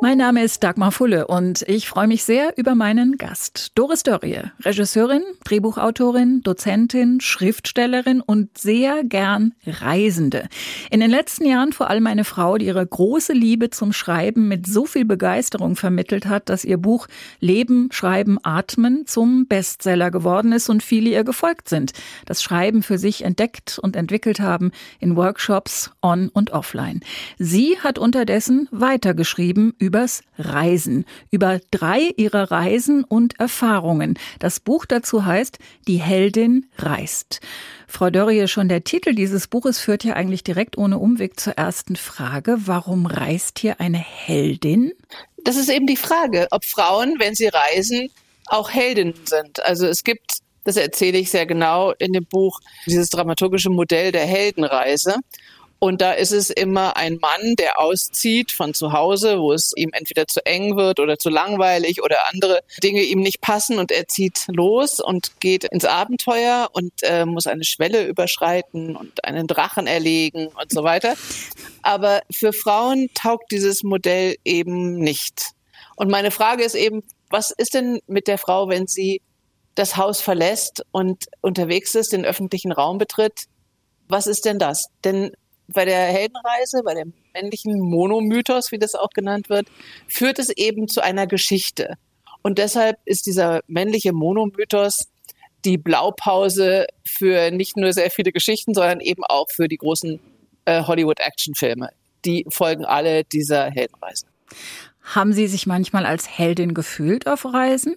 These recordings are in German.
mein Name ist Dagmar Fulle und ich freue mich sehr über meinen Gast. Doris Dörrie, Regisseurin, Drehbuchautorin, Dozentin, Schriftstellerin und sehr gern Reisende. In den letzten Jahren vor allem eine Frau, die ihre große Liebe zum Schreiben mit so viel Begeisterung vermittelt hat, dass ihr Buch Leben, Schreiben, Atmen zum Bestseller geworden ist und viele ihr gefolgt sind, das Schreiben für sich entdeckt und entwickelt haben in Workshops on und offline. Sie hat unterdessen weitergeschrieben übers Reisen, über drei ihrer Reisen und Erfahrungen. Das Buch dazu heißt Die Heldin reist. Frau Dörrie, schon der Titel dieses Buches führt ja eigentlich direkt ohne Umweg zur ersten Frage. Warum reist hier eine Heldin? Das ist eben die Frage, ob Frauen, wenn sie reisen, auch Heldinnen sind. Also es gibt, das erzähle ich sehr genau in dem Buch, dieses dramaturgische Modell der Heldenreise. Und da ist es immer ein Mann, der auszieht von zu Hause, wo es ihm entweder zu eng wird oder zu langweilig oder andere Dinge ihm nicht passen und er zieht los und geht ins Abenteuer und äh, muss eine Schwelle überschreiten und einen Drachen erlegen und so weiter. Aber für Frauen taugt dieses Modell eben nicht. Und meine Frage ist eben, was ist denn mit der Frau, wenn sie das Haus verlässt und unterwegs ist, den öffentlichen Raum betritt? Was ist denn das? Denn bei der Heldenreise, bei dem männlichen Monomythos, wie das auch genannt wird, führt es eben zu einer Geschichte. Und deshalb ist dieser männliche Monomythos die Blaupause für nicht nur sehr viele Geschichten, sondern eben auch für die großen äh, Hollywood-Actionfilme. Die folgen alle dieser Heldenreise. Haben Sie sich manchmal als Heldin gefühlt auf Reisen?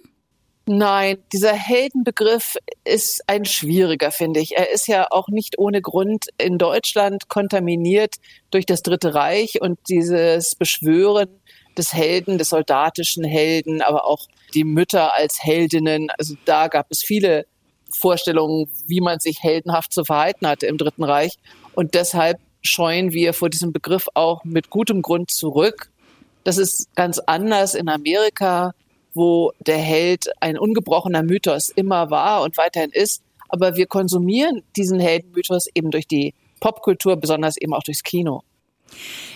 Nein, dieser Heldenbegriff ist ein schwieriger, finde ich. Er ist ja auch nicht ohne Grund in Deutschland kontaminiert durch das Dritte Reich und dieses Beschwören des Helden, des soldatischen Helden, aber auch die Mütter als Heldinnen. Also da gab es viele Vorstellungen, wie man sich heldenhaft zu verhalten hatte im Dritten Reich. Und deshalb scheuen wir vor diesem Begriff auch mit gutem Grund zurück. Das ist ganz anders in Amerika wo der Held ein ungebrochener Mythos immer war und weiterhin ist. Aber wir konsumieren diesen Heldenmythos eben durch die Popkultur, besonders eben auch durchs Kino.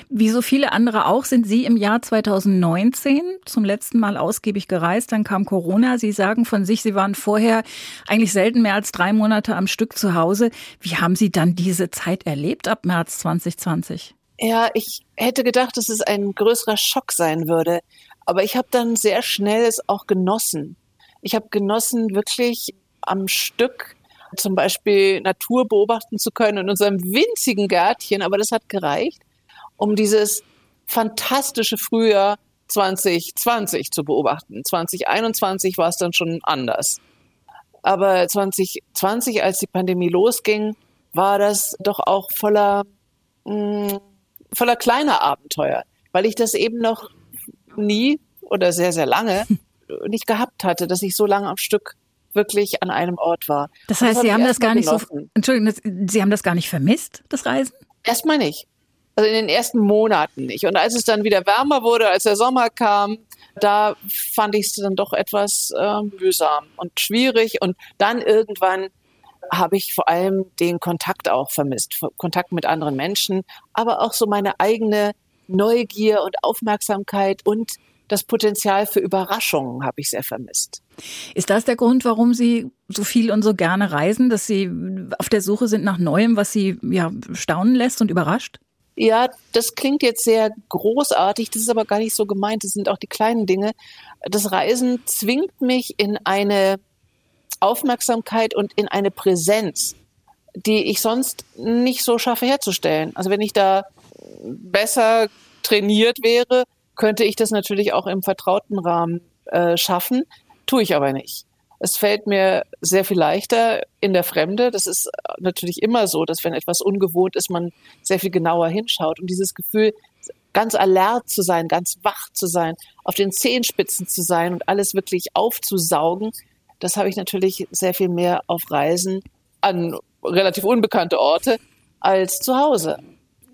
Wie so viele andere auch sind Sie im Jahr 2019 zum letzten Mal ausgiebig gereist. Dann kam Corona. Sie sagen von sich, Sie waren vorher eigentlich selten mehr als drei Monate am Stück zu Hause. Wie haben Sie dann diese Zeit erlebt ab März 2020? Ja, ich hätte gedacht, dass es ein größerer Schock sein würde. Aber ich habe dann sehr schnell es auch genossen. Ich habe genossen, wirklich am Stück zum Beispiel Natur beobachten zu können in unserem winzigen Gärtchen. Aber das hat gereicht, um dieses fantastische Frühjahr 2020 zu beobachten. 2021 war es dann schon anders. Aber 2020, als die Pandemie losging, war das doch auch voller, mh, mm, voller kleiner Abenteuer, weil ich das eben noch nie oder sehr, sehr lange nicht gehabt hatte, dass ich so lange am Stück wirklich an einem Ort war. Das heißt, das Sie haben das gar nicht genossen. so, Entschuldigung, Sie haben das gar nicht vermisst, das Reisen? Erstmal nicht. Also in den ersten Monaten nicht. Und als es dann wieder wärmer wurde, als der Sommer kam, da fand ich es dann doch etwas äh, mühsam und schwierig. Und dann irgendwann habe ich vor allem den Kontakt auch vermisst, Kontakt mit anderen Menschen, aber auch so meine eigene Neugier und Aufmerksamkeit und das Potenzial für Überraschungen habe ich sehr vermisst. Ist das der Grund, warum Sie so viel und so gerne reisen, dass Sie auf der Suche sind nach Neuem, was Sie ja staunen lässt und überrascht? Ja, das klingt jetzt sehr großartig, das ist aber gar nicht so gemeint, das sind auch die kleinen Dinge. Das Reisen zwingt mich in eine Aufmerksamkeit und in eine Präsenz, die ich sonst nicht so schaffe herzustellen. Also wenn ich da besser trainiert wäre, könnte ich das natürlich auch im vertrauten Rahmen äh, schaffen, tue ich aber nicht. Es fällt mir sehr viel leichter in der Fremde. Das ist natürlich immer so, dass wenn etwas ungewohnt ist, man sehr viel genauer hinschaut. Und dieses Gefühl, ganz alert zu sein, ganz wach zu sein, auf den Zehenspitzen zu sein und alles wirklich aufzusaugen, das habe ich natürlich sehr viel mehr auf Reisen an relativ unbekannte Orte als zu Hause.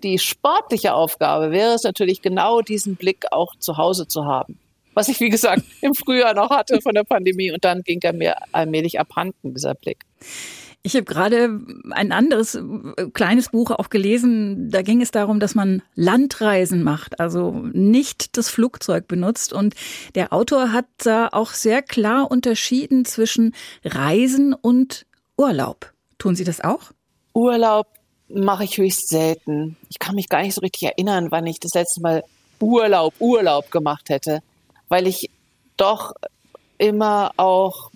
Die sportliche Aufgabe wäre es natürlich genau diesen Blick auch zu Hause zu haben. was ich, wie gesagt, im Frühjahr noch hatte von der Pandemie. Und dann ging er mir allmählich abhanden, dieser Blick. Ich habe gerade ein anderes äh, kleines Buch auch gelesen. Da ging es darum, dass man Landreisen macht, also nicht das Flugzeug benutzt. Und der Autor hat da auch sehr klar unterschieden zwischen Reisen und Urlaub. Tun Sie das auch? Urlaub mache ich höchst selten. Ich kann mich gar nicht so richtig erinnern, wann ich das letzte Mal Urlaub, Urlaub gemacht hätte, weil ich doch immer auch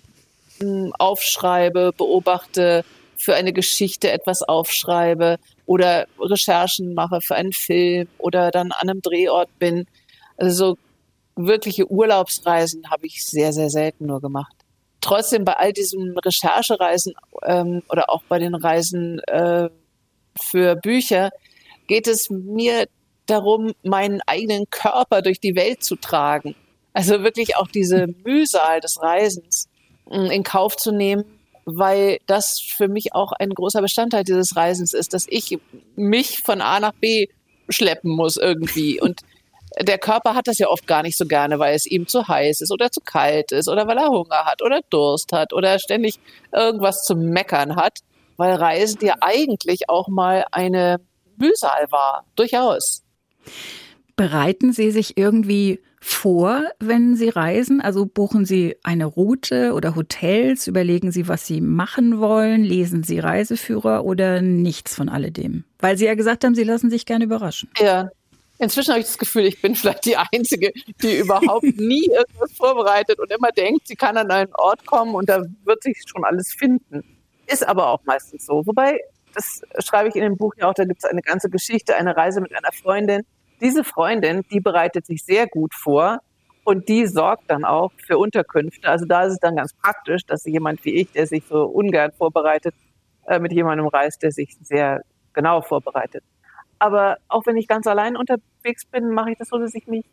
aufschreibe, beobachte, für eine Geschichte etwas aufschreibe oder Recherchen mache für einen Film oder dann an einem Drehort bin. Also so wirkliche Urlaubsreisen habe ich sehr, sehr selten nur gemacht. Trotzdem bei all diesen Recherchereisen ähm, oder auch bei den Reisen äh, für Bücher geht es mir darum, meinen eigenen Körper durch die Welt zu tragen. Also wirklich auch diese Mühsal des Reisens in Kauf zu nehmen, weil das für mich auch ein großer Bestandteil dieses Reisens ist, dass ich mich von A nach B schleppen muss irgendwie. Und der Körper hat das ja oft gar nicht so gerne, weil es ihm zu heiß ist oder zu kalt ist oder weil er Hunger hat oder Durst hat oder ständig irgendwas zu meckern hat, weil Reisen ja eigentlich auch mal eine Mühsal war, durchaus. Bereiten Sie sich irgendwie vor, wenn Sie reisen? Also buchen Sie eine Route oder Hotels? Überlegen Sie, was Sie machen wollen? Lesen Sie Reiseführer oder nichts von alledem? Weil Sie ja gesagt haben, Sie lassen sich gerne überraschen. Ja. Inzwischen habe ich das Gefühl, ich bin vielleicht die Einzige, die überhaupt nie irgendwas vorbereitet und immer denkt, sie kann an einen Ort kommen und da wird sich schon alles finden. Ist aber auch meistens so. Wobei, das schreibe ich in dem Buch ja auch, da gibt es eine ganze Geschichte, eine Reise mit einer Freundin, diese Freundin, die bereitet sich sehr gut vor und die sorgt dann auch für Unterkünfte. Also da ist es dann ganz praktisch, dass jemand wie ich, der sich so ungern vorbereitet, äh, mit jemandem reist, der sich sehr genau vorbereitet. Aber auch wenn ich ganz allein unterwegs bin, mache ich das so, dass ich mich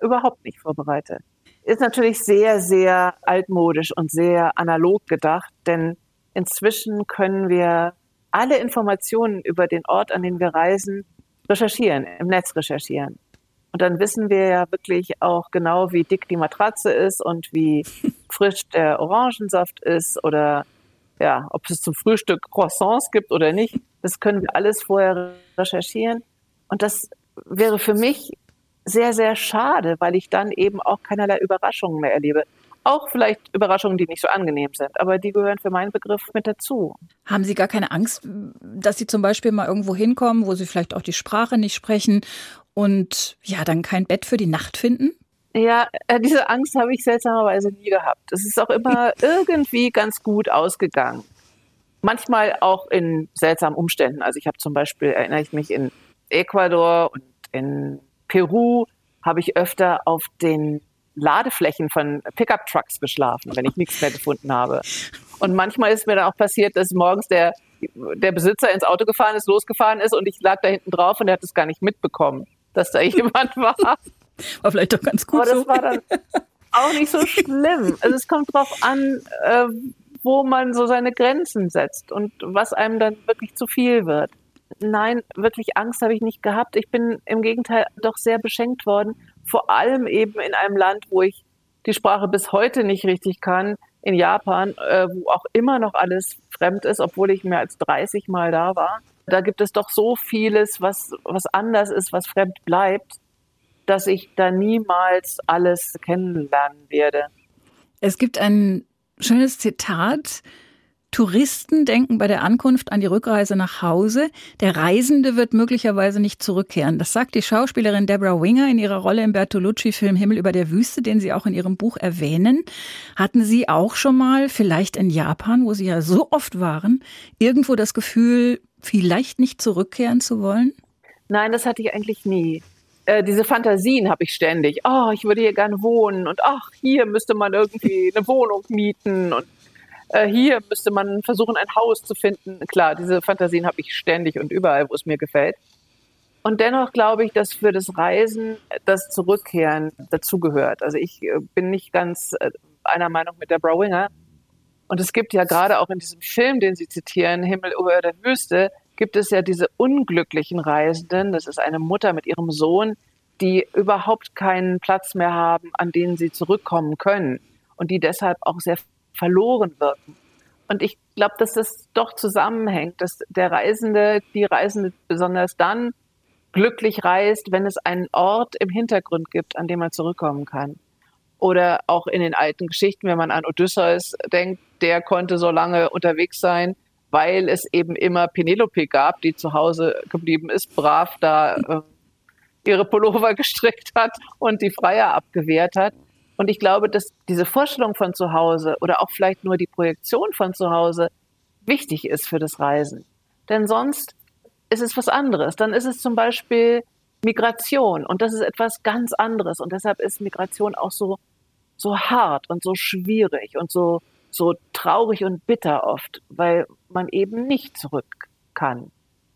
überhaupt nicht vorbereite. Ist natürlich sehr, sehr altmodisch und sehr analog gedacht, denn inzwischen können wir alle Informationen über den Ort, an den wir reisen, recherchieren, im Netz recherchieren. Und dann wissen wir ja wirklich auch genau, wie dick die Matratze ist und wie frisch der Orangensaft ist oder ja, ob es zum Frühstück Croissants gibt oder nicht. Das können wir alles vorher recherchieren. Und das wäre für mich sehr, sehr schade, weil ich dann eben auch keinerlei Überraschungen mehr erlebe. Auch vielleicht Überraschungen, die nicht so angenehm sind, aber die gehören für meinen Begriff mit dazu. Haben Sie gar keine Angst, dass Sie zum Beispiel mal irgendwo hinkommen, wo Sie vielleicht auch die Sprache nicht sprechen und ja, dann kein Bett für die Nacht finden? Ja, äh, diese Angst habe ich seltsamerweise nie gehabt. Es ist auch immer irgendwie ganz gut ausgegangen. Manchmal auch in seltsamen Umständen. Also ich habe zum Beispiel, erinnere ich mich, in Ecuador und in Peru habe ich öfter auf den Ladeflächen von Pickup-Trucks geschlafen, wenn ich nichts mehr gefunden habe. Und manchmal ist mir dann auch passiert, dass morgens der, der Besitzer ins Auto gefahren ist, losgefahren ist und ich lag da hinten drauf und er hat es gar nicht mitbekommen, dass da jemand war. War vielleicht doch ganz gut Aber das so. war dann auch nicht so schlimm. Also es kommt drauf an, äh, wo man so seine Grenzen setzt und was einem dann wirklich zu viel wird. Nein, wirklich Angst habe ich nicht gehabt. Ich bin im Gegenteil doch sehr beschenkt worden vor allem eben in einem Land, wo ich die Sprache bis heute nicht richtig kann, in Japan, äh, wo auch immer noch alles fremd ist, obwohl ich mehr als 30 Mal da war. Da gibt es doch so vieles, was, was anders ist, was fremd bleibt, dass ich da niemals alles kennenlernen werde. Es gibt ein schönes Zitat, Touristen denken bei der Ankunft an die Rückreise nach Hause. Der Reisende wird möglicherweise nicht zurückkehren. Das sagt die Schauspielerin Deborah Winger in ihrer Rolle im Bertolucci-Film Himmel über der Wüste, den Sie auch in Ihrem Buch erwähnen. Hatten Sie auch schon mal, vielleicht in Japan, wo Sie ja so oft waren, irgendwo das Gefühl, vielleicht nicht zurückkehren zu wollen? Nein, das hatte ich eigentlich nie. Äh, diese Fantasien habe ich ständig. Oh, ich würde hier gerne wohnen und ach, hier müsste man irgendwie eine Wohnung mieten und äh, hier müsste man versuchen, ein Haus zu finden. Klar, diese Fantasien habe ich ständig und überall, wo es mir gefällt. Und dennoch glaube ich, dass für das Reisen das Zurückkehren dazugehört. Also ich äh, bin nicht ganz äh, einer Meinung mit der Browinger. Und es gibt ja gerade auch in diesem Film, den Sie zitieren, Himmel über der Wüste, gibt es ja diese unglücklichen Reisenden. Das ist eine Mutter mit ihrem Sohn, die überhaupt keinen Platz mehr haben, an denen sie zurückkommen können und die deshalb auch sehr verloren wirken. Und ich glaube, dass das doch zusammenhängt, dass der Reisende, die Reisende besonders dann glücklich reist, wenn es einen Ort im Hintergrund gibt, an dem man zurückkommen kann. Oder auch in den alten Geschichten, wenn man an Odysseus denkt, der konnte so lange unterwegs sein, weil es eben immer Penelope gab, die zu Hause geblieben ist, brav da äh, ihre Pullover gestrickt hat und die Freier abgewehrt hat. Und ich glaube, dass diese Vorstellung von zu Hause oder auch vielleicht nur die Projektion von zu Hause wichtig ist für das Reisen. Denn sonst ist es was anderes. Dann ist es zum Beispiel Migration und das ist etwas ganz anderes. Und deshalb ist Migration auch so, so hart und so schwierig und so, so traurig und bitter oft, weil man eben nicht zurück kann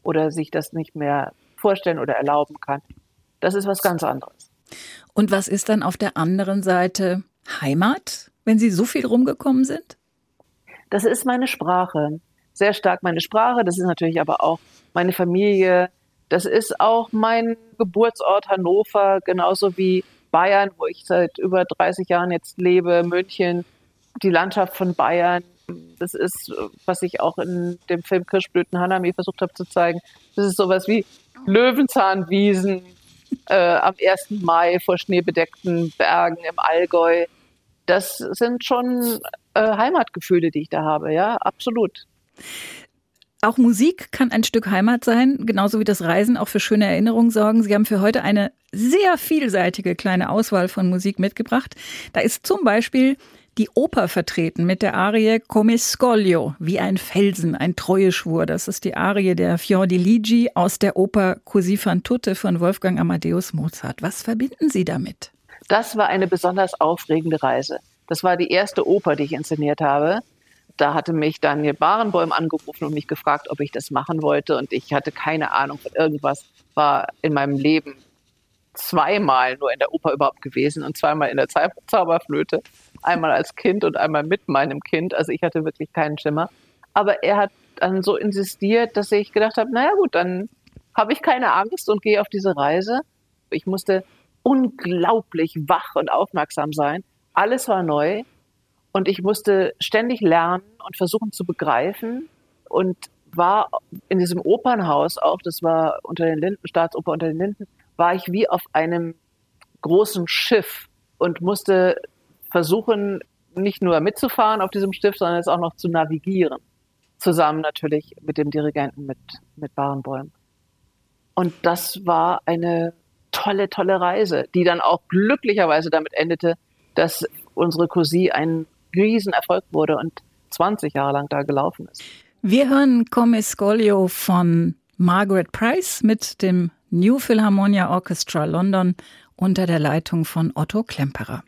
oder sich das nicht mehr vorstellen oder erlauben kann. Das ist was ganz anderes. Und was ist dann auf der anderen Seite Heimat, wenn Sie so viel rumgekommen sind? Das ist meine Sprache. Sehr stark meine Sprache. Das ist natürlich aber auch meine Familie. Das ist auch mein Geburtsort Hannover, genauso wie Bayern, wo ich seit über 30 Jahren jetzt lebe, München, die Landschaft von Bayern. Das ist, was ich auch in dem Film Kirschblüten Hanami versucht habe zu zeigen. Das ist sowas wie Löwenzahnwiesen, äh, am 1. Mai vor schneebedeckten Bergen im Allgäu. Das sind schon äh, Heimatgefühle, die ich da habe, ja, absolut. Auch Musik kann ein Stück Heimat sein, genauso wie das Reisen auch für schöne Erinnerungen sorgen. Sie haben für heute eine sehr vielseitige kleine Auswahl von Musik mitgebracht. Da ist zum Beispiel die Oper vertreten mit der Arie Come Scoglio, wie ein Felsen, ein Treueschwur. Das ist die Arie der Fiordiligi aus der Oper Così fan tutte von Wolfgang Amadeus Mozart. Was verbinden Sie damit? Das war eine besonders aufregende Reise. Das war die erste Oper, die ich inszeniert habe. Da hatte mich Daniel Barenboim angerufen und mich gefragt, ob ich das machen wollte. Und ich hatte keine Ahnung von irgendwas, war in meinem Leben zweimal nur in der Oper überhaupt gewesen und zweimal in der Zauberflöte einmal als Kind und einmal mit meinem Kind. Also ich hatte wirklich keinen Schimmer. Aber er hat dann so insistiert, dass ich gedacht habe, naja gut, dann habe ich keine Angst und gehe auf diese Reise. Ich musste unglaublich wach und aufmerksam sein. Alles war neu und ich musste ständig lernen und versuchen zu begreifen und war in diesem Opernhaus auch, das war unter den Linden, Staatsoper unter den Linden, war ich wie auf einem großen Schiff und musste versuchen, nicht nur mitzufahren auf diesem Stift, sondern es auch noch zu navigieren. Zusammen natürlich mit dem Dirigenten, mit, mit Barenbäum. Und das war eine tolle, tolle Reise, die dann auch glücklicherweise damit endete, dass unsere Cousine ein Riesenerfolg wurde und 20 Jahre lang da gelaufen ist. Wir hören Come Scolio von Margaret Price mit dem New Philharmonia Orchestra London unter der Leitung von Otto Klemperer.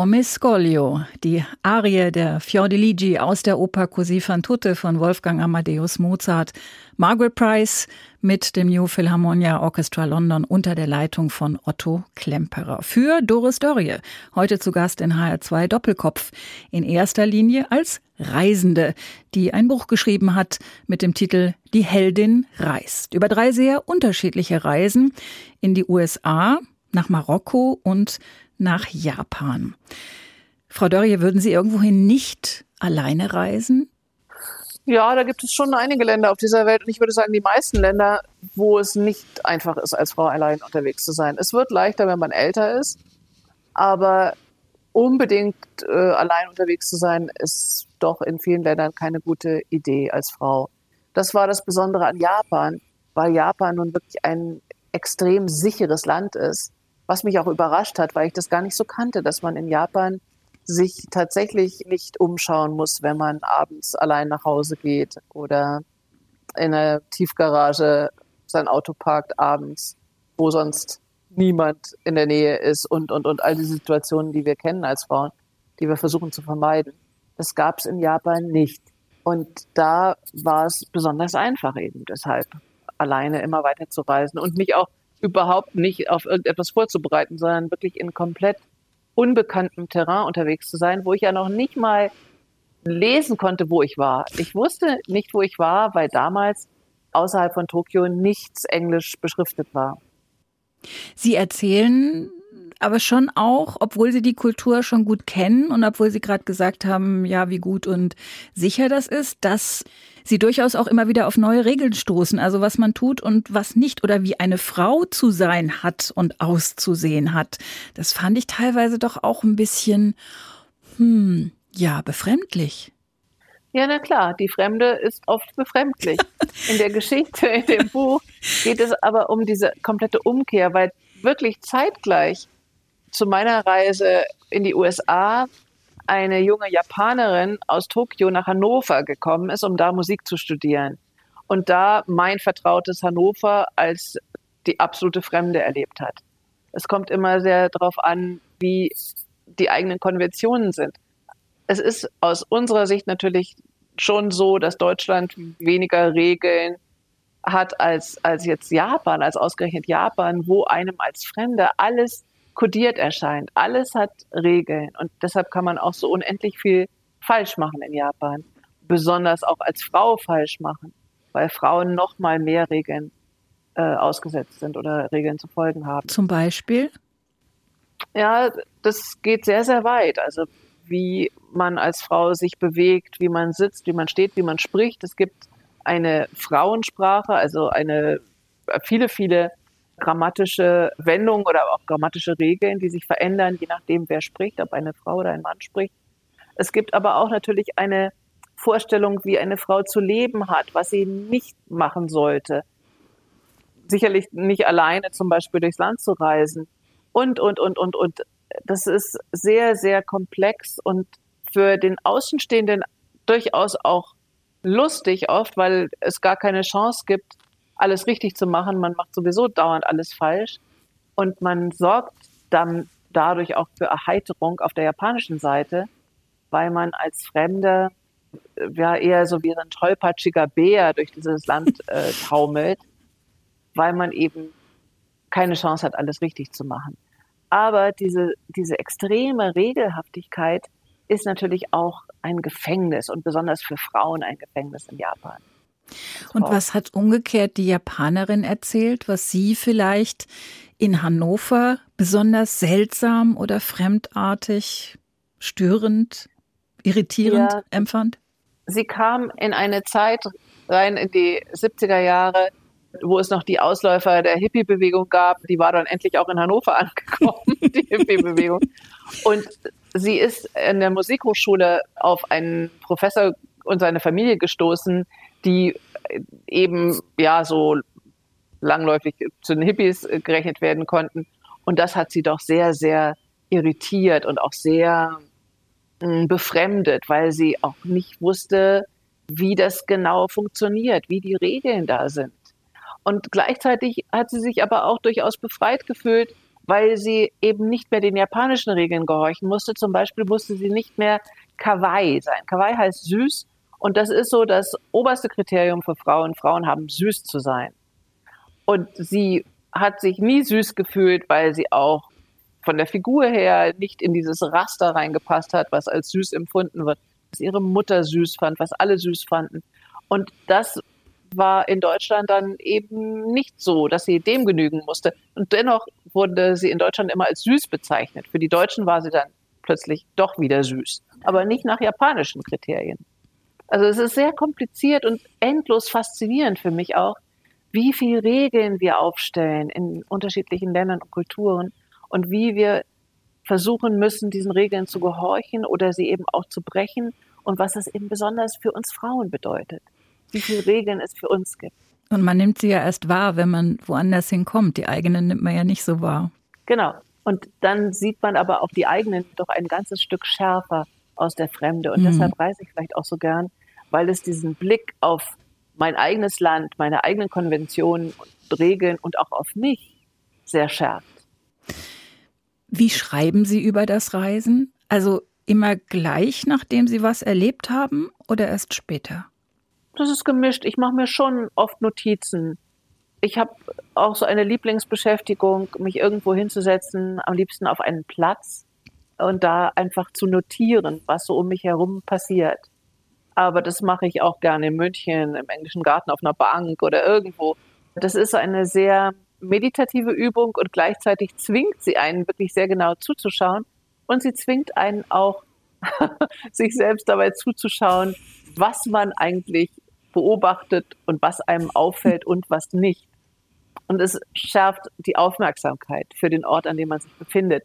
Come Scoglio, die Arie der Fiordiligi aus der Oper Così fan tutte von Wolfgang Amadeus Mozart. Margaret Price mit dem New Philharmonia Orchestra London unter der Leitung von Otto Klemperer. Für Doris Dörrie, heute zu Gast in HR2 Doppelkopf. In erster Linie als Reisende, die ein Buch geschrieben hat mit dem Titel Die Heldin reist. Über drei sehr unterschiedliche Reisen in die USA, nach Marokko und nach Japan. Frau Dörrie, würden Sie irgendwohin nicht alleine reisen? Ja, da gibt es schon einige Länder auf dieser Welt und ich würde sagen, die meisten Länder, wo es nicht einfach ist, als Frau allein unterwegs zu sein. Es wird leichter, wenn man älter ist, aber unbedingt äh, allein unterwegs zu sein, ist doch in vielen Ländern keine gute Idee als Frau. Das war das Besondere an Japan, weil Japan nun wirklich ein extrem sicheres Land ist was mich auch überrascht hat, weil ich das gar nicht so kannte, dass man in Japan sich tatsächlich nicht umschauen muss, wenn man abends allein nach Hause geht oder in einer Tiefgarage sein Auto parkt abends, wo sonst niemand in der Nähe ist und, und, und all die Situationen, die wir kennen als Frauen, die wir versuchen zu vermeiden. Das gab es in Japan nicht. Und da war es besonders einfach eben deshalb, alleine immer weiter zu reisen und mich auch überhaupt nicht auf irgendetwas vorzubereiten, sondern wirklich in komplett unbekanntem Terrain unterwegs zu sein, wo ich ja noch nicht mal lesen konnte, wo ich war. Ich wusste nicht, wo ich war, weil damals außerhalb von Tokio nichts Englisch beschriftet war. Sie erzählen aber schon auch, obwohl sie die Kultur schon gut kennen und obwohl sie gerade gesagt haben, ja, wie gut und sicher das ist, dass sie durchaus auch immer wieder auf neue Regeln stoßen, also was man tut und was nicht oder wie eine Frau zu sein hat und auszusehen hat. Das fand ich teilweise doch auch ein bisschen, hm, ja, befremdlich. Ja, na klar, die Fremde ist oft befremdlich. In der Geschichte, in dem Buch geht es aber um diese komplette Umkehr, weil wirklich zeitgleich zu meiner Reise in die USA eine junge Japanerin aus Tokio nach Hannover gekommen ist, um da Musik zu studieren. Und da mein vertrautes Hannover als die absolute Fremde erlebt hat. Es kommt immer sehr darauf an, wie die eigenen Konventionen sind. Es ist aus unserer Sicht natürlich schon so, dass Deutschland weniger Regeln hat als, als jetzt Japan, als ausgerechnet Japan, wo einem als Fremder alles kodiert erscheint. Alles hat Regeln und deshalb kann man auch so unendlich viel falsch machen in Japan. Besonders auch als Frau falsch machen, weil Frauen noch mal mehr Regeln äh, ausgesetzt sind oder Regeln zu folgen haben. Zum Beispiel? Ja, das geht sehr, sehr weit. Also wie man als Frau sich bewegt, wie man sitzt, wie man steht, wie man spricht. Es gibt eine Frauensprache, also eine viele, viele grammatische Wendungen oder auch grammatische Regeln, die sich verändern, je nachdem, wer spricht, ob eine Frau oder ein Mann spricht. Es gibt aber auch natürlich eine Vorstellung, wie eine Frau zu leben hat, was sie nicht machen sollte. Sicherlich nicht alleine zum Beispiel durchs Land zu reisen. Und, und, und, und, und. Das ist sehr, sehr komplex und für den Außenstehenden durchaus auch lustig oft, weil es gar keine Chance gibt, alles richtig zu machen. Man macht sowieso dauernd alles falsch. Und man sorgt dann dadurch auch für Erheiterung auf der japanischen Seite, weil man als Fremder ja eher so wie ein tollpatschiger Bär durch dieses Land äh, taumelt, weil man eben keine Chance hat, alles richtig zu machen. Aber diese, diese extreme Regelhaftigkeit ist natürlich auch ein Gefängnis und besonders für Frauen ein Gefängnis in Japan. Und was hat umgekehrt die Japanerin erzählt, was sie vielleicht in Hannover besonders seltsam oder fremdartig, störend, irritierend ja, empfand? Sie kam in eine Zeit rein in die 70er Jahre, wo es noch die Ausläufer der Hippie-Bewegung gab. Die war dann endlich auch in Hannover angekommen, die Hippie-Bewegung. Und sie ist in der Musikhochschule auf einen Professor und seine Familie gestoßen, die eben ja so langläufig zu den Hippies gerechnet werden konnten. Und das hat sie doch sehr, sehr irritiert und auch sehr hm, befremdet, weil sie auch nicht wusste, wie das genau funktioniert, wie die Regeln da sind. Und gleichzeitig hat sie sich aber auch durchaus befreit gefühlt, weil sie eben nicht mehr den japanischen Regeln gehorchen musste. Zum Beispiel musste sie nicht mehr Kawaii sein. Kawaii heißt süß und das ist so das oberste Kriterium für Frauen. Frauen haben süß zu sein. Und sie hat sich nie süß gefühlt, weil sie auch von der Figur her nicht in dieses Raster reingepasst hat, was als süß empfunden wird, was ihre Mutter süß fand, was alle süß fanden. Und das war in Deutschland dann eben nicht so, dass sie dem genügen musste. Und dennoch wurde sie in Deutschland immer als süß bezeichnet. Für die Deutschen war sie dann plötzlich doch wieder süß, aber nicht nach japanischen Kriterien. Also es ist sehr kompliziert und endlos faszinierend für mich auch, wie viele Regeln wir aufstellen in unterschiedlichen Ländern und Kulturen und wie wir versuchen müssen, diesen Regeln zu gehorchen oder sie eben auch zu brechen und was das eben besonders für uns Frauen bedeutet wie viele Regeln es für uns gibt. Und man nimmt sie ja erst wahr, wenn man woanders hinkommt. Die eigenen nimmt man ja nicht so wahr. Genau. Und dann sieht man aber auch die eigenen doch ein ganzes Stück schärfer aus der Fremde. Und mhm. deshalb reise ich vielleicht auch so gern, weil es diesen Blick auf mein eigenes Land, meine eigenen Konventionen und Regeln und auch auf mich sehr schärft. Wie schreiben Sie über das Reisen? Also immer gleich, nachdem Sie was erlebt haben oder erst später? Das ist gemischt. Ich mache mir schon oft Notizen. Ich habe auch so eine Lieblingsbeschäftigung, mich irgendwo hinzusetzen, am liebsten auf einen Platz und da einfach zu notieren, was so um mich herum passiert. Aber das mache ich auch gerne in München, im englischen Garten auf einer Bank oder irgendwo. Das ist eine sehr meditative Übung und gleichzeitig zwingt sie einen wirklich sehr genau zuzuschauen und sie zwingt einen auch, sich selbst dabei zuzuschauen, was man eigentlich beobachtet und was einem auffällt und was nicht. Und es schärft die Aufmerksamkeit für den Ort, an dem man sich befindet.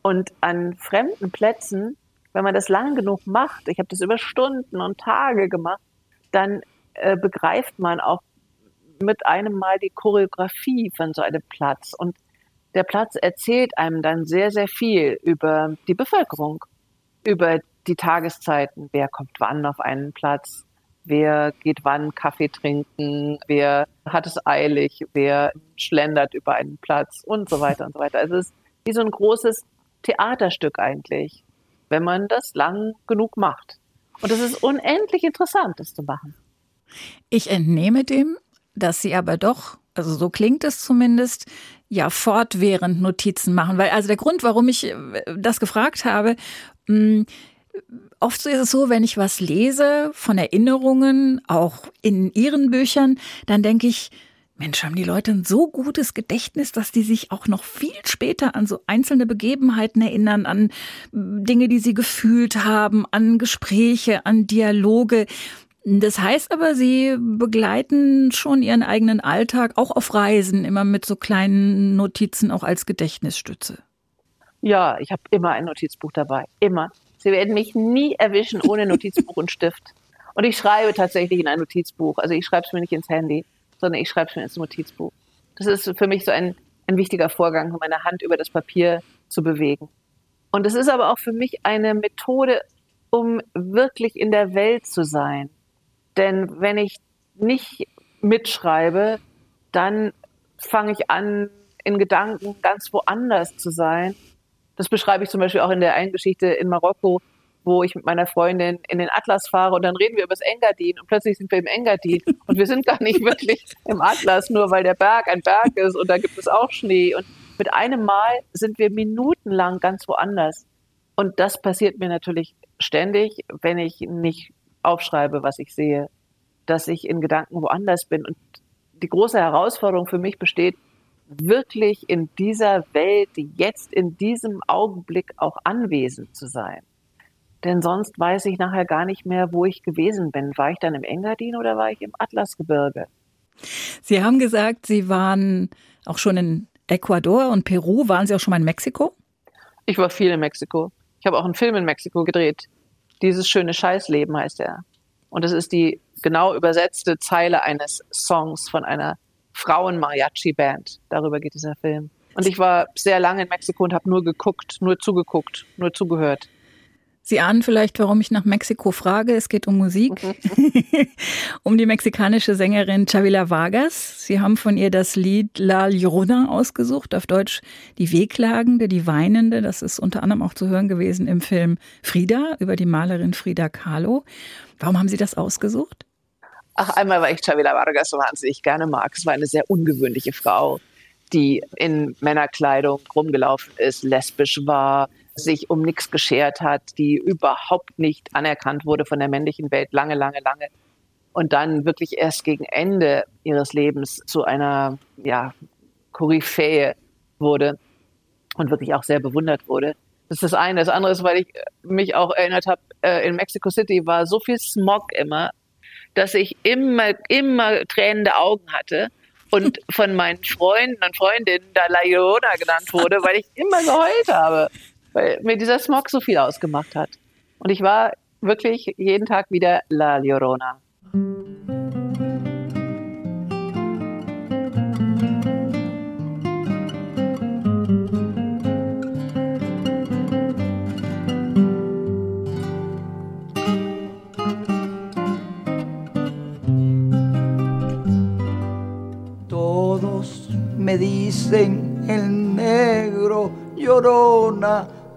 Und an fremden Plätzen, wenn man das lang genug macht, ich habe das über Stunden und Tage gemacht, dann äh, begreift man auch mit einem Mal die Choreografie von so einem Platz. Und der Platz erzählt einem dann sehr, sehr viel über die Bevölkerung, über die Tageszeiten, wer kommt wann auf einen Platz, wer geht wann Kaffee trinken, wer hat es eilig, wer schlendert über einen Platz? Und so weiter und so weiter. Also es ist wie so ein großes Theaterstück eigentlich, wenn man das lang genug macht. Und es ist unendlich interessant, das zu machen. Ich entnehme dem, dass Sie aber doch, also so klingt es zumindest, ja fortwährend Notizen machen. Weil also der Grund, warum ich äh, das gefragt habe, hm, Oft ist es so, wenn ich was lese von Erinnerungen, auch in Ihren Büchern, dann denke ich, Mensch, haben die Leute ein so gutes Gedächtnis, dass die sich auch noch viel später an so einzelne Begebenheiten erinnern, an Dinge, die sie gefühlt haben, an Gespräche, an Dialoge. Das heißt aber, sie begleiten schon ihren eigenen Alltag auch auf Reisen immer mit so kleinen Notizen auch als Gedächtnisstütze. Ja, ich habe immer ein Notizbuch dabei, immer. Sie werden mich nie erwischen ohne Notizbuch und Stift. Und ich schreibe tatsächlich in ein Notizbuch. Also ich schreibe es mir nicht ins Handy, sondern ich schreibe mir ins Notizbuch. Das ist für mich so ein, ein wichtiger Vorgang, meine Hand über das Papier zu bewegen. Und es ist aber auch für mich eine Methode, um wirklich in der Welt zu sein. Denn wenn ich nicht mitschreibe, dann fange ich an, in Gedanken ganz woanders zu sein das beschreibe ich zum Beispiel auch in der einen Geschichte in Marokko, wo ich mit meiner Freundin in den Atlas fahre und dann reden wir über das Engadin und plötzlich sind wir im Engadin und wir sind gar nicht wirklich im Atlas, nur weil der Berg ein Berg ist und da gibt es auch Schnee und mit einem Mal sind wir minutenlang ganz woanders. Und das passiert mir natürlich ständig, wenn ich nicht aufschreibe, was ich sehe, dass ich in Gedanken woanders bin. Und die große Herausforderung für mich besteht, wirklich in dieser Welt, jetzt in diesem Augenblick auch anwesend zu sein. Denn sonst weiß ich nachher gar nicht mehr, wo ich gewesen bin. War ich dann im Engadin oder war ich im Atlasgebirge? Sie haben gesagt, Sie waren auch schon in Ecuador und Peru. Waren Sie auch schon mal in Mexiko? Ich war viel in Mexiko. Ich habe auch einen Film in Mexiko gedreht. Dieses schöne Scheißleben heißt er. Und es ist die genau übersetzte Zeile eines Songs von einer Frauen-Mariachi-Band. Darüber geht dieser Film. Und ich war sehr lange in Mexiko und habe nur geguckt, nur zugeguckt, nur zugehört. Sie ahnen vielleicht, warum ich nach Mexiko frage. Es geht um Musik, um die mexikanische Sängerin Chavila Vargas. Sie haben von ihr das Lied La Llorona ausgesucht, auf Deutsch die Wehklagende, die Weinende. Das ist unter anderem auch zu hören gewesen im Film Frida über die Malerin Frida Kahlo. Warum haben Sie das ausgesucht? Ach, einmal, weil ich Chavila Vargas so wahnsinnig gerne mag. Es war eine sehr ungewöhnliche Frau, die in Männerkleidung rumgelaufen ist, lesbisch war, sich um nichts geschert hat, die überhaupt nicht anerkannt wurde von der männlichen Welt, lange, lange, lange. Und dann wirklich erst gegen Ende ihres Lebens zu einer ja, Koryphäe wurde und wirklich auch sehr bewundert wurde. Das ist das eine. Das andere ist, weil ich mich auch erinnert habe, äh, in Mexico City war so viel Smog immer, dass ich immer, immer tränende Augen hatte und von meinen Freunden und Freundinnen da La Llorona genannt wurde, weil ich immer geheult habe weil mir dieser Smog so viel ausgemacht hat. Und ich war wirklich jeden Tag wieder La Llorona. Todos me dicen el negro llorona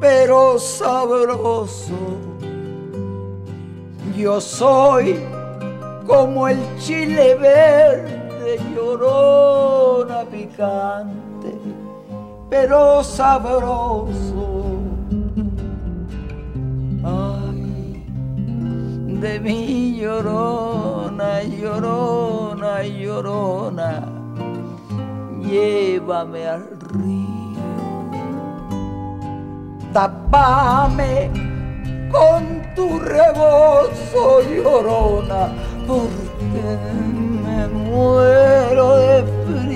pero sabroso. Yo soy como el chile verde, llorona picante, pero sabroso. Ay, de mi llorona, llorona, llorona, llévame al río tapame con tu rebozo llorona, porque me muero de frío.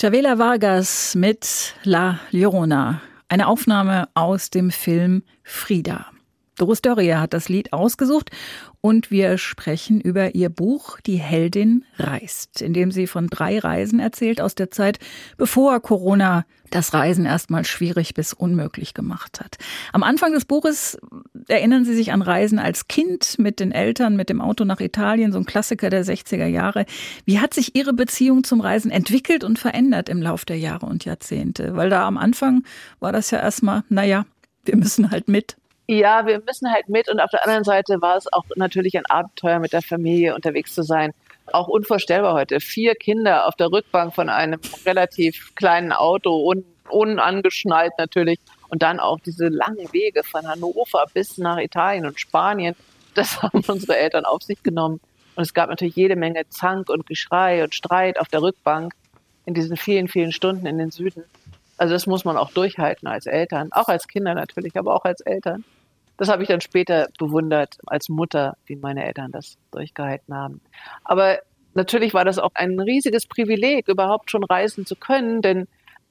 Chavela Vargas mit La Llorona. Eine Aufnahme aus dem Film Frida. Doris Dörrier hat das Lied ausgesucht und wir sprechen über ihr Buch Die Heldin reist, in dem sie von drei Reisen erzählt aus der Zeit, bevor Corona das Reisen erstmal schwierig bis unmöglich gemacht hat. Am Anfang des Buches erinnern Sie sich an Reisen als Kind mit den Eltern, mit dem Auto nach Italien, so ein Klassiker der 60er Jahre. Wie hat sich Ihre Beziehung zum Reisen entwickelt und verändert im Lauf der Jahre und Jahrzehnte? Weil da am Anfang war das ja erstmal, naja, wir müssen halt mit. Ja, wir müssen halt mit. Und auf der anderen Seite war es auch natürlich ein Abenteuer, mit der Familie unterwegs zu sein. Auch unvorstellbar heute. Vier Kinder auf der Rückbank von einem relativ kleinen Auto und unangeschnallt natürlich. Und dann auch diese langen Wege von Hannover bis nach Italien und Spanien. Das haben unsere Eltern auf sich genommen. Und es gab natürlich jede Menge Zank und Geschrei und Streit auf der Rückbank in diesen vielen, vielen Stunden in den Süden. Also das muss man auch durchhalten als Eltern, auch als Kinder natürlich, aber auch als Eltern. Das habe ich dann später bewundert als Mutter, wie meine Eltern das durchgehalten haben. Aber natürlich war das auch ein riesiges Privileg, überhaupt schon reisen zu können, denn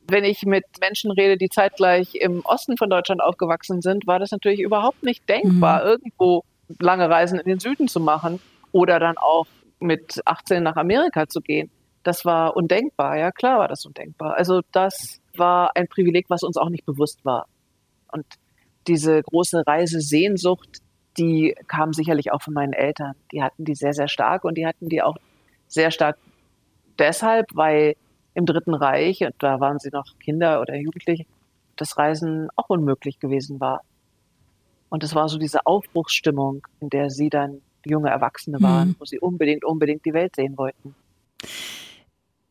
wenn ich mit Menschen rede, die zeitgleich im Osten von Deutschland aufgewachsen sind, war das natürlich überhaupt nicht denkbar, mhm. irgendwo lange Reisen in den Süden zu machen oder dann auch mit 18 nach Amerika zu gehen. Das war undenkbar, ja klar war das undenkbar. Also das war ein Privileg, was uns auch nicht bewusst war. Und diese große Reisesehnsucht, die kam sicherlich auch von meinen Eltern. Die hatten die sehr, sehr stark und die hatten die auch sehr stark deshalb, weil im Dritten Reich, und da waren sie noch Kinder oder Jugendliche, das Reisen auch unmöglich gewesen war. Und es war so diese Aufbruchsstimmung, in der sie dann junge Erwachsene waren, mhm. wo sie unbedingt, unbedingt die Welt sehen wollten.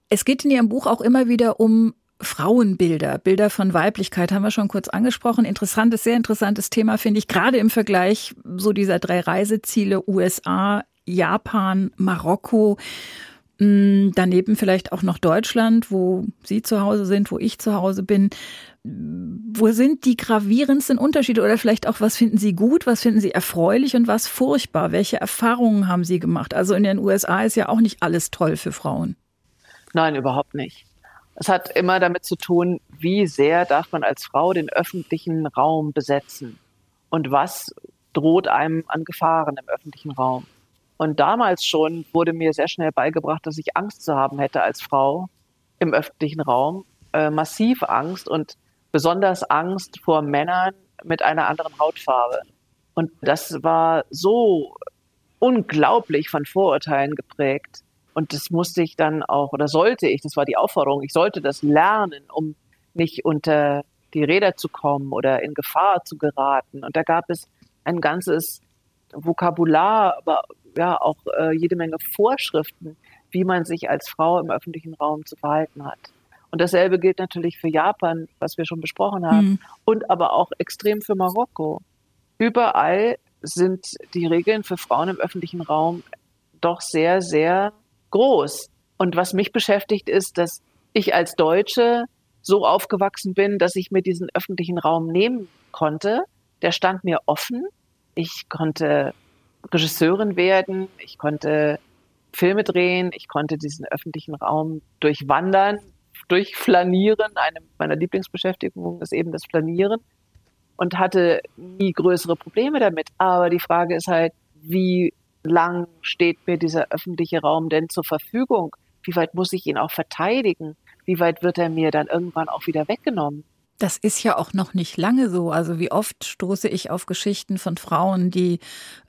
Es geht in Ihrem Buch auch immer wieder um Frauenbilder, Bilder von Weiblichkeit haben wir schon kurz angesprochen. Interessantes, sehr interessantes Thema finde ich, gerade im Vergleich so dieser drei Reiseziele USA, Japan, Marokko. Mm, daneben vielleicht auch noch Deutschland, wo Sie zu Hause sind, wo ich zu Hause bin. Wo sind die gravierendsten Unterschiede oder vielleicht auch, was finden Sie gut, was finden Sie erfreulich und was furchtbar? Welche Erfahrungen haben Sie gemacht? Also in den USA ist ja auch nicht alles toll für Frauen. Nein, überhaupt nicht. Es hat immer damit zu tun, wie sehr darf man als Frau den öffentlichen Raum besetzen und was droht einem an Gefahren im öffentlichen Raum. Und damals schon wurde mir sehr schnell beigebracht, dass ich Angst zu haben hätte als Frau im öffentlichen Raum, äh, massiv Angst und besonders Angst vor Männern mit einer anderen Hautfarbe. Und das war so unglaublich von Vorurteilen geprägt, und das musste ich dann auch, oder sollte ich, das war die Aufforderung, ich sollte das lernen, um nicht unter die Räder zu kommen oder in Gefahr zu geraten. Und da gab es ein ganzes Vokabular, aber ja auch äh, jede Menge Vorschriften, wie man sich als Frau im öffentlichen Raum zu verhalten hat. Und dasselbe gilt natürlich für Japan, was wir schon besprochen haben, mhm. und aber auch extrem für Marokko. Überall sind die Regeln für Frauen im öffentlichen Raum doch sehr, sehr groß. Und was mich beschäftigt, ist, dass ich als Deutsche so aufgewachsen bin, dass ich mir diesen öffentlichen Raum nehmen konnte. Der stand mir offen. Ich konnte Regisseurin werden, ich konnte Filme drehen, ich konnte diesen öffentlichen Raum durchwandern, durchflanieren. Eine meiner Lieblingsbeschäftigungen ist eben das Flanieren und hatte nie größere Probleme damit. Aber die Frage ist halt, wie lang steht mir dieser öffentliche Raum denn zur Verfügung? Wie weit muss ich ihn auch verteidigen? Wie weit wird er mir dann irgendwann auch wieder weggenommen? Das ist ja auch noch nicht lange so. Also wie oft stoße ich auf Geschichten von Frauen, die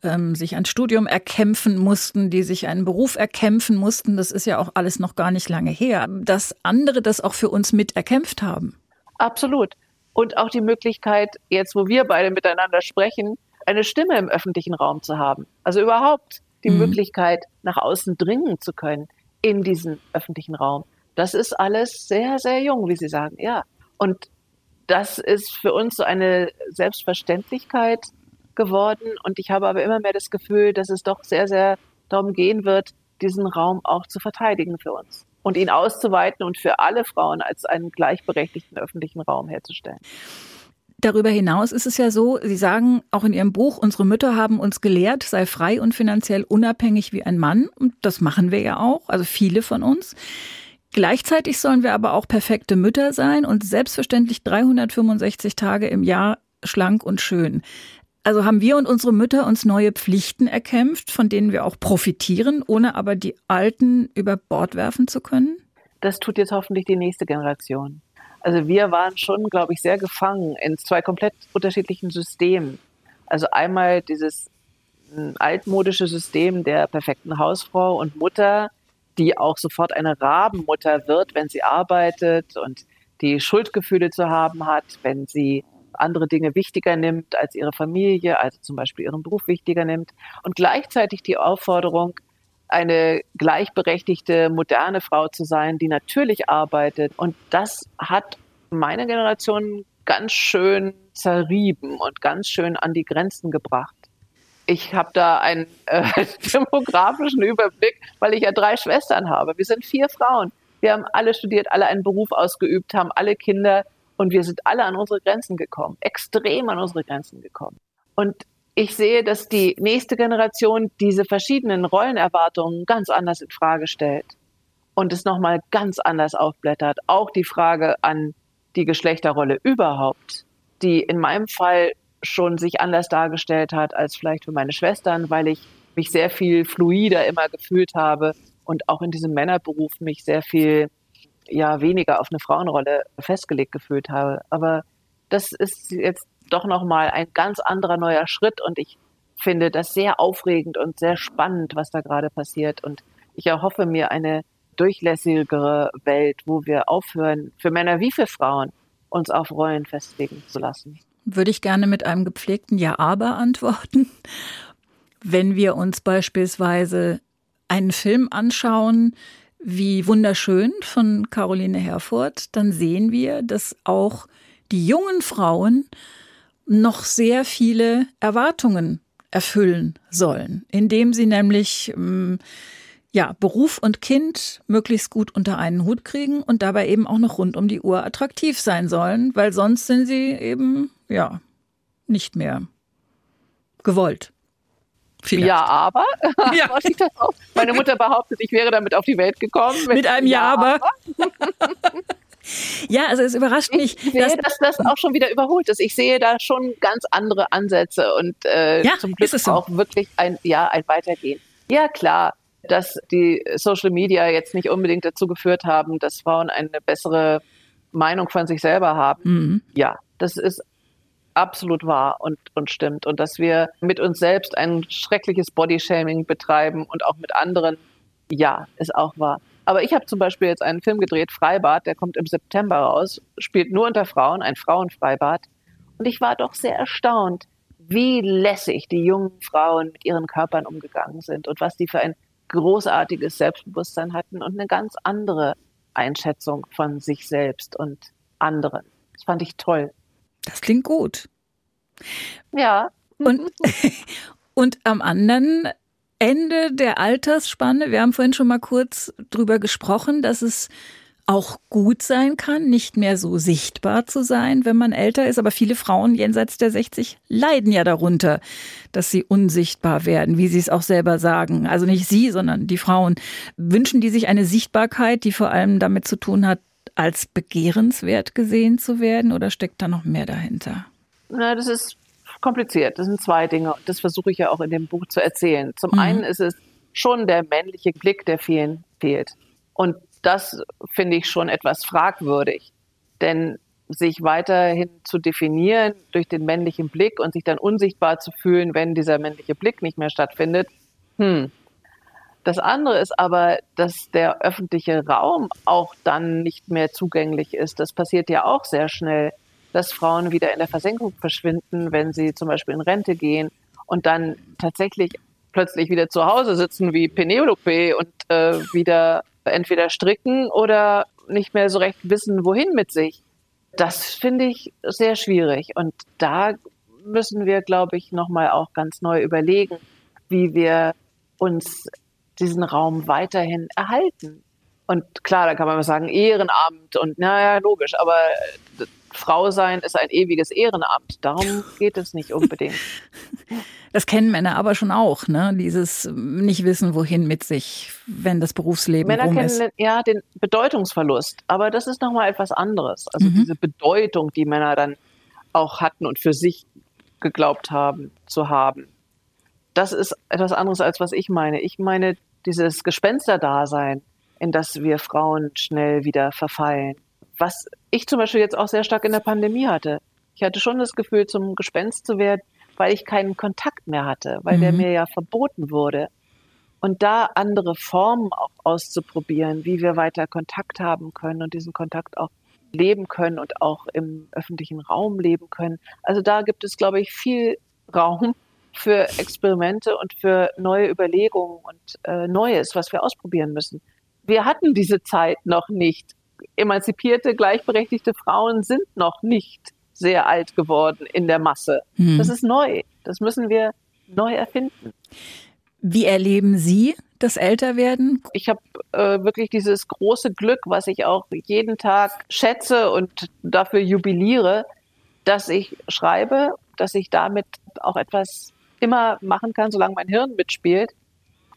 ähm, sich ein Studium erkämpfen mussten, die sich einen Beruf erkämpfen mussten. Das ist ja auch alles noch gar nicht lange her. Dass andere das auch für uns mit erkämpft haben. Absolut. Und auch die Möglichkeit, jetzt wo wir beide miteinander sprechen, eine Stimme im öffentlichen Raum zu haben. Also überhaupt die mhm. Möglichkeit, nach außen dringen zu können in diesen öffentlichen Raum. Das ist alles sehr, sehr jung, wie Sie sagen, ja. Und das ist für uns so eine Selbstverständlichkeit geworden. Und ich habe aber immer mehr das Gefühl, dass es doch sehr, sehr darum gehen wird, diesen Raum auch zu verteidigen für uns und ihn auszuweiten und für alle Frauen als einen gleichberechtigten öffentlichen Raum herzustellen. Darüber hinaus ist es ja so, Sie sagen auch in Ihrem Buch, unsere Mütter haben uns gelehrt, sei frei und finanziell unabhängig wie ein Mann. Und das machen wir ja auch, also viele von uns. Gleichzeitig sollen wir aber auch perfekte Mütter sein und selbstverständlich 365 Tage im Jahr schlank und schön. Also haben wir und unsere Mütter uns neue Pflichten erkämpft, von denen wir auch profitieren, ohne aber die alten über Bord werfen zu können? Das tut jetzt hoffentlich die nächste Generation. Also wir waren schon, glaube ich, sehr gefangen in zwei komplett unterschiedlichen Systemen. Also einmal dieses hm, altmodische System der perfekten Hausfrau und Mutter, die auch sofort eine Rabenmutter wird, wenn sie arbeitet und die Schuldgefühle zu haben hat, wenn sie andere Dinge wichtiger nimmt als ihre Familie, also zum Beispiel ihren Beruf wichtiger nimmt. Und gleichzeitig die Aufforderung, eine gleichberechtigte, moderne Frau zu sein, die natürlich arbeitet. Und das hat meine Generation ganz schön zerrieben und ganz schön an die Grenzen gebracht. Ich habe da einen äh, demografischen Überblick, weil ich ja drei Schwestern habe. Wir sind vier Frauen. Wir haben alle studiert, alle einen Beruf ausgeübt, haben alle Kinder und wir sind alle an unsere Grenzen gekommen, extrem an unsere Grenzen gekommen. Und ich sehe, dass die nächste Generation diese verschiedenen Rollenerwartungen ganz anders in Frage stellt und es nochmal ganz anders aufblättert. Auch die Frage an die Geschlechterrolle überhaupt, die in meinem Fall schon sich anders dargestellt hat als vielleicht für meine Schwestern, weil ich mich sehr viel fluider immer gefühlt habe und auch in diesem Männerberuf mich sehr viel ja weniger auf eine Frauenrolle festgelegt gefühlt habe. Aber das ist jetzt doch noch mal ein ganz anderer neuer Schritt und ich finde das sehr aufregend und sehr spannend, was da gerade passiert und ich erhoffe mir eine durchlässigere Welt, wo wir aufhören, für Männer wie für Frauen uns auf Rollen festlegen zu lassen. Würde ich gerne mit einem gepflegten Ja-Aber antworten. Wenn wir uns beispielsweise einen Film anschauen, wie wunderschön von Caroline Herfurth, dann sehen wir, dass auch die jungen Frauen noch sehr viele Erwartungen erfüllen sollen, indem sie nämlich ähm, ja, Beruf und Kind möglichst gut unter einen Hut kriegen und dabei eben auch noch rund um die Uhr attraktiv sein sollen, weil sonst sind sie eben, ja, nicht mehr gewollt. Vielleicht. Ja, aber. Ja. Meine Mutter behauptet, ich wäre damit auf die Welt gekommen. Mit, mit einem Ja, aber. ja, also es überrascht mich. Ich sehe, dass, dass, das auch schon wieder überholt ist. Ich sehe da schon ganz andere Ansätze und äh, ja, zum Glück so. auch wirklich ein, ja, ein Weitergehen. Ja, klar, dass die Social Media jetzt nicht unbedingt dazu geführt haben, dass Frauen eine bessere Meinung von sich selber haben. Mhm. Ja, das ist absolut wahr und, und stimmt. Und dass wir mit uns selbst ein schreckliches Bodyshaming betreiben und auch mit anderen, ja, ist auch wahr. Aber ich habe zum Beispiel jetzt einen Film gedreht, Freibad, der kommt im September raus, spielt nur unter Frauen, ein Frauenfreibad. Und ich war doch sehr erstaunt, wie lässig die jungen Frauen mit ihren Körpern umgegangen sind und was die für ein großartiges Selbstbewusstsein hatten und eine ganz andere Einschätzung von sich selbst und anderen. Das fand ich toll. Das klingt gut. Ja. Und, und am anderen Ende der Altersspanne, wir haben vorhin schon mal kurz drüber gesprochen, dass es auch gut sein kann, nicht mehr so sichtbar zu sein, wenn man älter ist. Aber viele Frauen jenseits der 60 leiden ja darunter, dass sie unsichtbar werden, wie sie es auch selber sagen. Also nicht sie, sondern die Frauen. Wünschen die sich eine Sichtbarkeit, die vor allem damit zu tun hat, als begehrenswert gesehen zu werden oder steckt da noch mehr dahinter? Na, das ist kompliziert. Das sind zwei Dinge. Das versuche ich ja auch in dem Buch zu erzählen. Zum mhm. einen ist es schon der männliche Blick, der vielen fehlt. Und das finde ich schon etwas fragwürdig. Denn sich weiterhin zu definieren durch den männlichen Blick und sich dann unsichtbar zu fühlen, wenn dieser männliche Blick nicht mehr stattfindet, hm. Das andere ist aber, dass der öffentliche Raum auch dann nicht mehr zugänglich ist. Das passiert ja auch sehr schnell, dass Frauen wieder in der Versenkung verschwinden, wenn sie zum Beispiel in Rente gehen und dann tatsächlich plötzlich wieder zu Hause sitzen wie Penelope und äh, wieder entweder stricken oder nicht mehr so recht wissen, wohin mit sich. Das finde ich sehr schwierig. Und da müssen wir, glaube ich, nochmal auch ganz neu überlegen, wie wir uns diesen Raum weiterhin erhalten. Und klar, da kann man sagen, Ehrenamt und naja, logisch, aber Frau sein ist ein ewiges Ehrenamt. Darum geht es nicht unbedingt. Das kennen Männer aber schon auch, ne? Dieses nicht wissen, wohin mit sich, wenn das Berufsleben Männer rum ist. kennen ja den Bedeutungsverlust, aber das ist nochmal etwas anderes. Also mhm. diese Bedeutung, die Männer dann auch hatten und für sich geglaubt haben zu haben. Das ist etwas anderes, als was ich meine. Ich meine dieses Gespensterdasein, in das wir Frauen schnell wieder verfallen was ich zum Beispiel jetzt auch sehr stark in der Pandemie hatte. Ich hatte schon das Gefühl, zum Gespenst zu werden, weil ich keinen Kontakt mehr hatte, weil mhm. der mir ja verboten wurde. Und da andere Formen auch auszuprobieren, wie wir weiter Kontakt haben können und diesen Kontakt auch leben können und auch im öffentlichen Raum leben können. Also da gibt es, glaube ich, viel Raum für Experimente und für neue Überlegungen und äh, Neues, was wir ausprobieren müssen. Wir hatten diese Zeit noch nicht emanzipierte, gleichberechtigte Frauen sind noch nicht sehr alt geworden in der Masse. Hm. Das ist neu. Das müssen wir neu erfinden. Wie erleben Sie das Älterwerden? Ich habe äh, wirklich dieses große Glück, was ich auch jeden Tag schätze und dafür jubiliere, dass ich schreibe, dass ich damit auch etwas immer machen kann, solange mein Hirn mitspielt.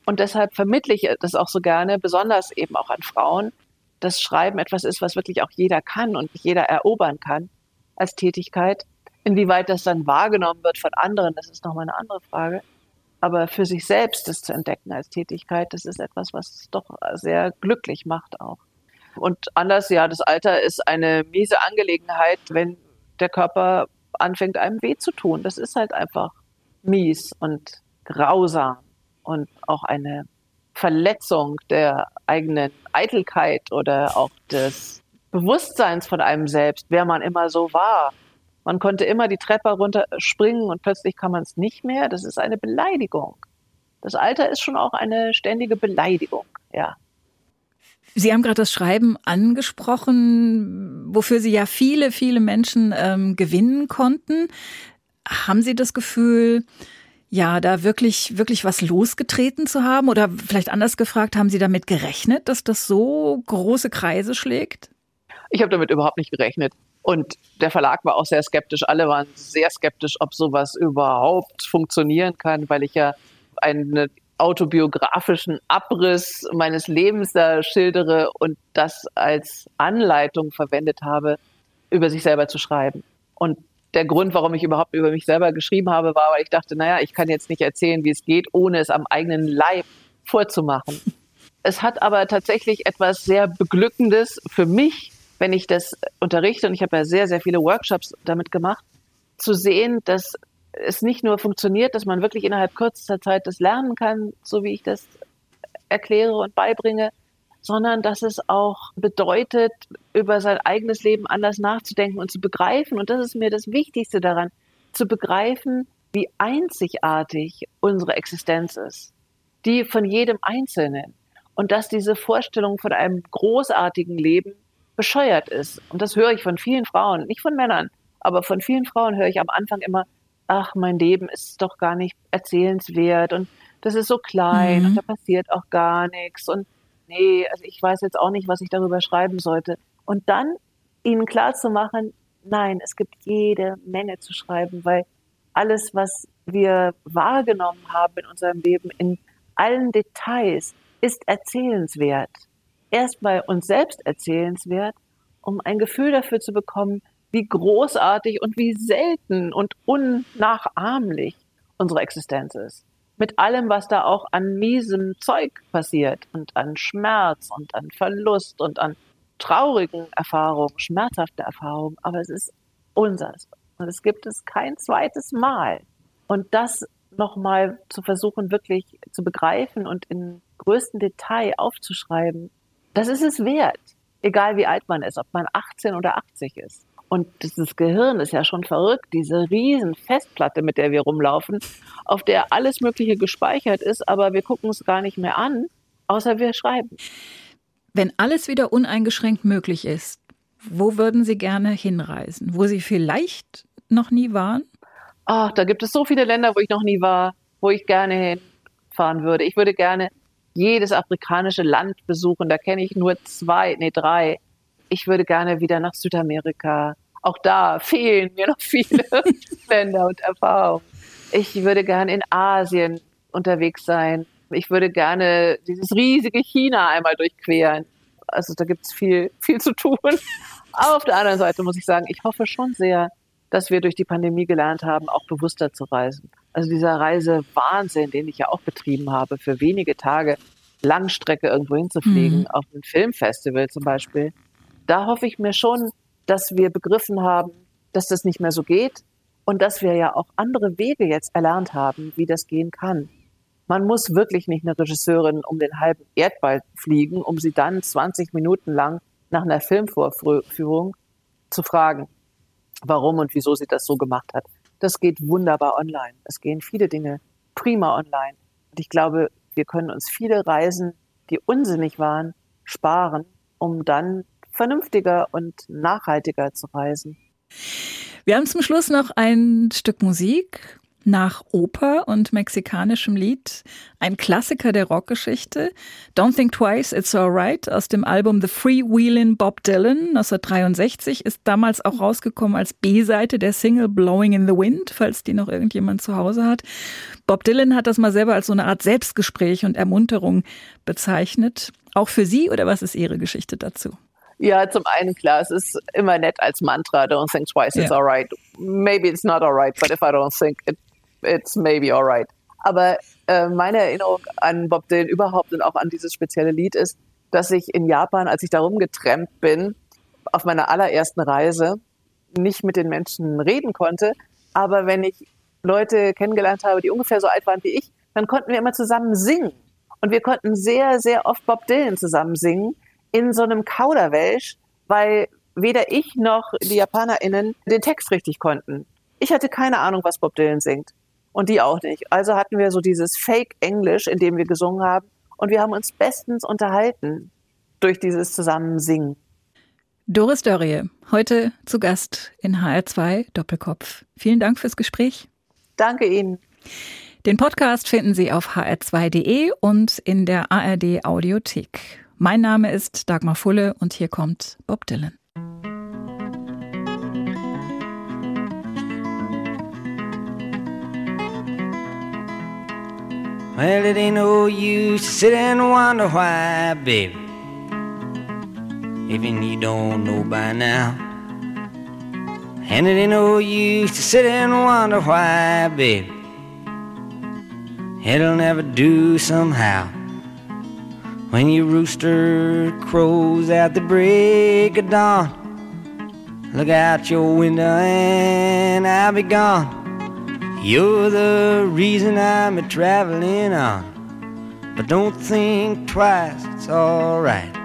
Und deshalb vermittle ich das auch so gerne, besonders eben auch an Frauen, dass Schreiben etwas ist, was wirklich auch jeder kann und jeder erobern kann als Tätigkeit. Inwieweit das dann wahrgenommen wird von anderen, das ist nochmal eine andere Frage. Aber für sich selbst das zu entdecken als Tätigkeit, das ist etwas, was es doch sehr glücklich macht auch. Und anders, ja, das Alter ist eine miese Angelegenheit, wenn der Körper anfängt, einem weh zu tun. Das ist halt einfach mies und grausam und auch eine Verletzung der eigenen Eitelkeit oder auch des Bewusstseins von einem selbst, wer man immer so war. Man konnte immer die Treppe runterspringen und plötzlich kann man es nicht mehr. Das ist eine Beleidigung. Das Alter ist schon auch eine ständige Beleidigung, ja. Sie haben gerade das Schreiben angesprochen, wofür Sie ja viele, viele Menschen ähm, gewinnen konnten. Haben Sie das Gefühl, ja, da wirklich, wirklich was losgetreten zu haben? Oder vielleicht anders gefragt, haben Sie damit gerechnet, dass das so große Kreise schlägt? Ich habe damit überhaupt nicht gerechnet. Und der Verlag war auch sehr skeptisch. Alle waren sehr skeptisch, ob sowas überhaupt funktionieren kann, weil ich ja einen autobiografischen Abriss meines Lebens da schildere und das als Anleitung verwendet habe, über sich selber zu schreiben. Und der Grund, warum ich überhaupt über mich selber geschrieben habe, war, weil ich dachte, naja, ich kann jetzt nicht erzählen, wie es geht, ohne es am eigenen Leib vorzumachen. Es hat aber tatsächlich etwas sehr Beglückendes für mich, wenn ich das unterrichte, und ich habe ja sehr, sehr viele Workshops damit gemacht, zu sehen, dass es nicht nur funktioniert, dass man wirklich innerhalb kürzester Zeit das lernen kann, so wie ich das erkläre und beibringe, sondern dass es auch bedeutet, über sein eigenes Leben anders nachzudenken und zu begreifen. Und das ist mir das Wichtigste daran, zu begreifen, wie einzigartig unsere Existenz ist, die von jedem Einzelnen. Und dass diese Vorstellung von einem großartigen Leben bescheuert ist. Und das höre ich von vielen Frauen, nicht von Männern, aber von vielen Frauen höre ich am Anfang immer, ach, mein Leben ist doch gar nicht erzählenswert und das ist so klein mhm. und da passiert auch gar nichts und nee, also ich weiß jetzt auch nicht, was ich darüber schreiben sollte. Und dann ihnen klar zu machen, nein, es gibt jede Menge zu schreiben, weil alles, was wir wahrgenommen haben in unserem Leben, in allen Details, ist erzählenswert erst bei uns selbst erzählenswert, um ein Gefühl dafür zu bekommen, wie großartig und wie selten und unnachahmlich unsere Existenz ist. Mit allem, was da auch an miesem Zeug passiert und an Schmerz und an Verlust und an traurigen Erfahrungen, schmerzhafte Erfahrungen, aber es ist unseres. Und es gibt es kein zweites Mal. Und das nochmal zu versuchen, wirklich zu begreifen und in größtem Detail aufzuschreiben, das ist es wert, egal wie alt man ist, ob man 18 oder 80 ist. Und das Gehirn ist ja schon verrückt, diese riesen Festplatte, mit der wir rumlaufen, auf der alles Mögliche gespeichert ist, aber wir gucken es gar nicht mehr an, außer wir schreiben. Wenn alles wieder uneingeschränkt möglich ist, wo würden Sie gerne hinreisen? Wo Sie vielleicht noch nie waren? Ach, da gibt es so viele Länder, wo ich noch nie war, wo ich gerne hinfahren würde. Ich würde gerne jedes afrikanische Land besuchen. Da kenne ich nur zwei, nee, drei. Ich würde gerne wieder nach Südamerika. Auch da fehlen mir noch viele Länder und Erfahrungen. Ich würde gerne in Asien unterwegs sein. Ich würde gerne dieses riesige China einmal durchqueren. Also da gibt es viel, viel zu tun. Aber auf der anderen Seite muss ich sagen, ich hoffe schon sehr, dass wir durch die Pandemie gelernt haben, auch bewusster zu reisen. Also dieser Reisewahnsinn, den ich ja auch betrieben habe, für wenige Tage Langstrecke irgendwo hinzufliegen, mhm. auf ein Filmfestival zum Beispiel, da hoffe ich mir schon, dass wir begriffen haben, dass das nicht mehr so geht und dass wir ja auch andere Wege jetzt erlernt haben, wie das gehen kann. Man muss wirklich nicht eine Regisseurin um den halben Erdball fliegen, um sie dann 20 Minuten lang nach einer Filmvorführung zu fragen, warum und wieso sie das so gemacht hat. Das geht wunderbar online. Es gehen viele Dinge prima online. Und ich glaube, wir können uns viele Reisen, die unsinnig waren, sparen, um dann vernünftiger und nachhaltiger zu reisen. Wir haben zum Schluss noch ein Stück Musik nach Oper und mexikanischem Lied, ein Klassiker der Rockgeschichte, Don't Think Twice, It's Alright aus dem Album The Freewheelin' Bob Dylan 1963 ist damals auch rausgekommen als B-Seite der Single Blowing in the Wind, falls die noch irgendjemand zu Hause hat. Bob Dylan hat das mal selber als so eine Art Selbstgespräch und Ermunterung bezeichnet. Auch für Sie oder was ist Ihre Geschichte dazu? Ja, zum einen klar, es ist immer nett als Mantra, don't think twice, it's yeah. alright. Maybe it's not alright, but if I don't think it it's maybe alright. Aber äh, meine Erinnerung an Bob Dylan überhaupt und auch an dieses spezielle Lied ist, dass ich in Japan, als ich da rumgetrampt bin, auf meiner allerersten Reise, nicht mit den Menschen reden konnte. Aber wenn ich Leute kennengelernt habe, die ungefähr so alt waren wie ich, dann konnten wir immer zusammen singen. Und wir konnten sehr, sehr oft Bob Dylan zusammen singen in so einem Kauderwelsch, weil weder ich noch die JapanerInnen den Text richtig konnten. Ich hatte keine Ahnung, was Bob Dylan singt und die auch nicht. Also hatten wir so dieses Fake-Englisch, in dem wir gesungen haben und wir haben uns bestens unterhalten durch dieses Zusammensingen. Doris Dörrie, heute zu Gast in HR2 Doppelkopf. Vielen Dank fürs Gespräch. Danke Ihnen. Den Podcast finden Sie auf hr2.de und in der ARD Audiothek. Mein Name ist Dagmar Fulle und hier kommt Bob Dylan. Well, it ain't no use to sit and wonder why, baby. Even you don't know by now. And it ain't no use to sit and wonder why, baby. It'll never do somehow. When your rooster crows at the break of dawn, look out your window and I'll be gone. You're the reason I'm a traveling on. But don't think twice, it's alright.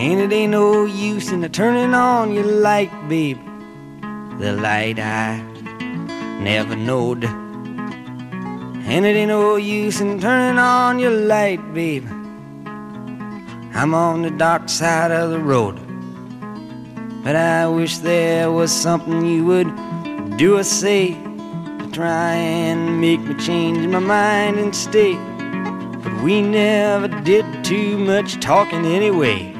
And it ain't no use in turning on your light, babe. The light I never knowed and it ain't no use in turning on your light, babe. I'm on the dark side of the road. But I wish there was something you would do or say to try and make me change my mind and stay. But we never did too much talking anyway.